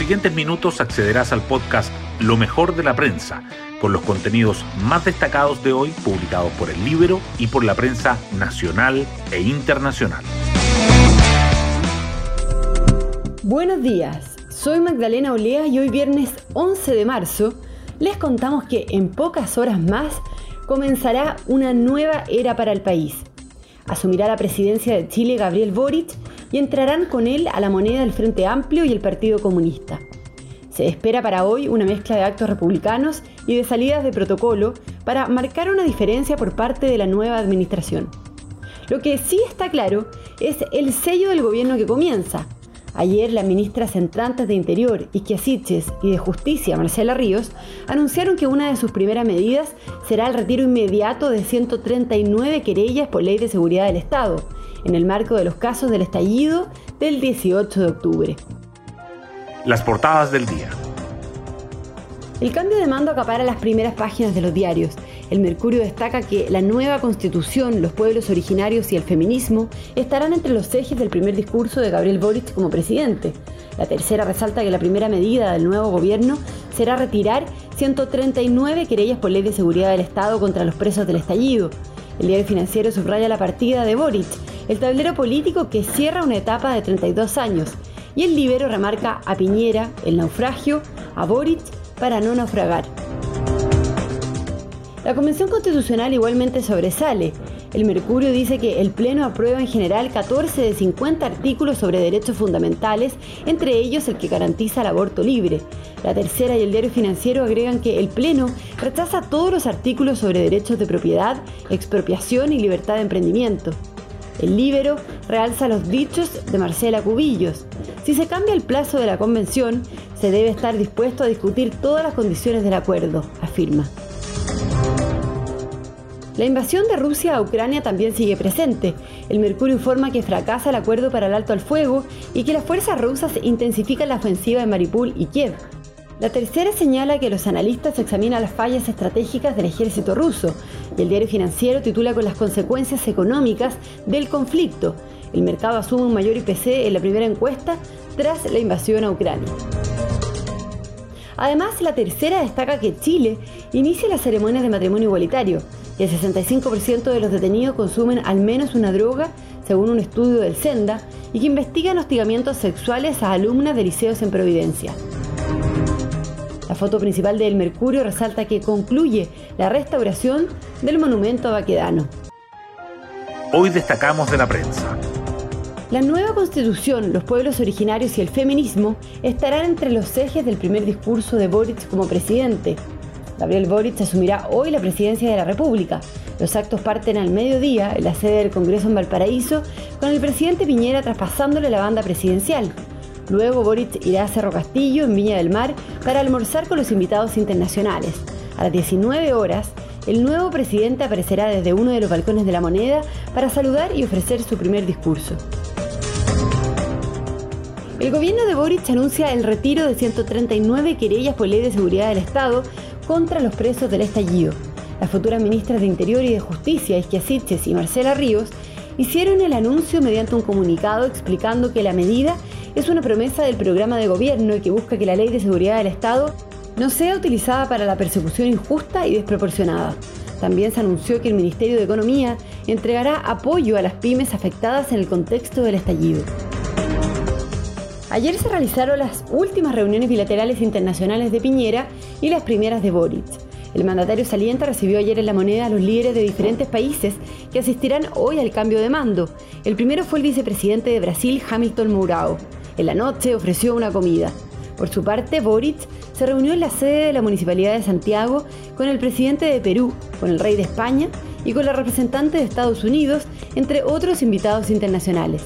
siguientes minutos accederás al podcast Lo mejor de la prensa, con los contenidos más destacados de hoy publicados por el libro y por la prensa nacional e internacional. Buenos días, soy Magdalena Olea y hoy viernes 11 de marzo les contamos que en pocas horas más comenzará una nueva era para el país. Asumirá la presidencia de Chile Gabriel Boric y entrarán con él a la moneda del Frente Amplio y el Partido Comunista. Se espera para hoy una mezcla de actos republicanos y de salidas de protocolo para marcar una diferencia por parte de la nueva administración. Lo que sí está claro es el sello del gobierno que comienza, Ayer, las ministras entrantes de Interior, Siches, y de Justicia, Marcela Ríos, anunciaron que una de sus primeras medidas será el retiro inmediato de 139 querellas por ley de seguridad del Estado, en el marco de los casos del estallido del 18 de octubre. Las portadas del día. El cambio de mando acapara las primeras páginas de los diarios. El Mercurio destaca que la nueva constitución, los pueblos originarios y el feminismo estarán entre los ejes del primer discurso de Gabriel Boric como presidente. La tercera resalta que la primera medida del nuevo gobierno será retirar 139 querellas por ley de seguridad del Estado contra los presos del estallido. El diario financiero subraya la partida de Boric, el tablero político que cierra una etapa de 32 años. Y el libero remarca a Piñera, el naufragio, a Boric para no naufragar. La Convención Constitucional igualmente sobresale. El Mercurio dice que el Pleno aprueba en general 14 de 50 artículos sobre derechos fundamentales, entre ellos el que garantiza el aborto libre. La tercera y el diario financiero agregan que el Pleno rechaza todos los artículos sobre derechos de propiedad, expropiación y libertad de emprendimiento. El Libero realza los dichos de Marcela Cubillos. Si se cambia el plazo de la convención, se debe estar dispuesto a discutir todas las condiciones del acuerdo, afirma. La invasión de Rusia a Ucrania también sigue presente. El Mercurio informa que fracasa el acuerdo para el alto al fuego y que las fuerzas rusas intensifican la ofensiva en Maripul y Kiev. La tercera señala que los analistas examinan las fallas estratégicas del ejército ruso y el diario financiero titula con las consecuencias económicas del conflicto. El mercado asume un mayor IPC en la primera encuesta tras la invasión a Ucrania. Además, la tercera destaca que Chile inicia las ceremonias de matrimonio igualitario y el 65% de los detenidos consumen al menos una droga, según un estudio del Senda, y que investigan hostigamientos sexuales a alumnas de liceos en Providencia. La foto principal del Mercurio resalta que concluye la restauración del monumento a Baquedano. Hoy destacamos de la prensa. La nueva constitución, los pueblos originarios y el feminismo estarán entre los ejes del primer discurso de Boric como presidente. Gabriel Boric asumirá hoy la presidencia de la República. Los actos parten al mediodía en la sede del Congreso en Valparaíso, con el presidente Piñera traspasándole la banda presidencial. Luego Boric irá a Cerro Castillo, en Viña del Mar, para almorzar con los invitados internacionales. A las 19 horas, el nuevo presidente aparecerá desde uno de los balcones de la moneda para saludar y ofrecer su primer discurso. El gobierno de Boric anuncia el retiro de 139 querellas por ley de seguridad del Estado contra los presos del estallido. Las futuras ministras de Interior y de Justicia, Isquia y Marcela Ríos, hicieron el anuncio mediante un comunicado explicando que la medida es una promesa del programa de gobierno y que busca que la ley de seguridad del Estado no sea utilizada para la persecución injusta y desproporcionada. También se anunció que el Ministerio de Economía entregará apoyo a las pymes afectadas en el contexto del estallido. Ayer se realizaron las últimas reuniones bilaterales internacionales de Piñera y las primeras de Boric. El mandatario saliente recibió ayer en la moneda a los líderes de diferentes países que asistirán hoy al cambio de mando. El primero fue el vicepresidente de Brasil, Hamilton Mourao. En la noche ofreció una comida. Por su parte, Boric se reunió en la sede de la Municipalidad de Santiago con el presidente de Perú, con el rey de España y con la representante de Estados Unidos, entre otros invitados internacionales.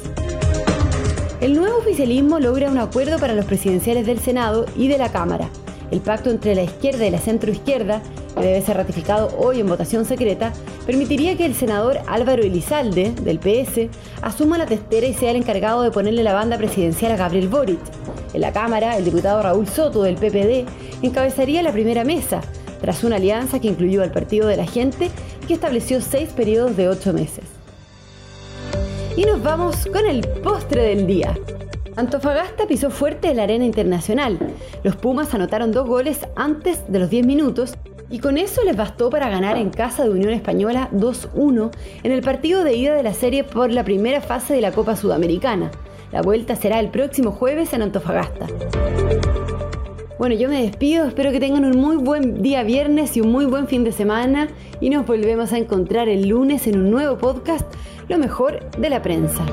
El nuevo oficialismo logra un acuerdo para los presidenciales del Senado y de la Cámara. El pacto entre la izquierda y la centroizquierda, que debe ser ratificado hoy en votación secreta, permitiría que el senador Álvaro Elizalde, del PS, asuma la testera y sea el encargado de ponerle la banda presidencial a Gabriel Boric. En la Cámara, el diputado Raúl Soto, del PPD, encabezaría la primera mesa, tras una alianza que incluyó al Partido de la Gente y que estableció seis periodos de ocho meses. Y nos vamos con el postre del día. Antofagasta pisó fuerte la arena internacional. Los Pumas anotaron dos goles antes de los 10 minutos y con eso les bastó para ganar en casa de Unión Española 2-1 en el partido de ida de la serie por la primera fase de la Copa Sudamericana. La vuelta será el próximo jueves en Antofagasta. Bueno, yo me despido, espero que tengan un muy buen día viernes y un muy buen fin de semana y nos volvemos a encontrar el lunes en un nuevo podcast, Lo mejor de la prensa.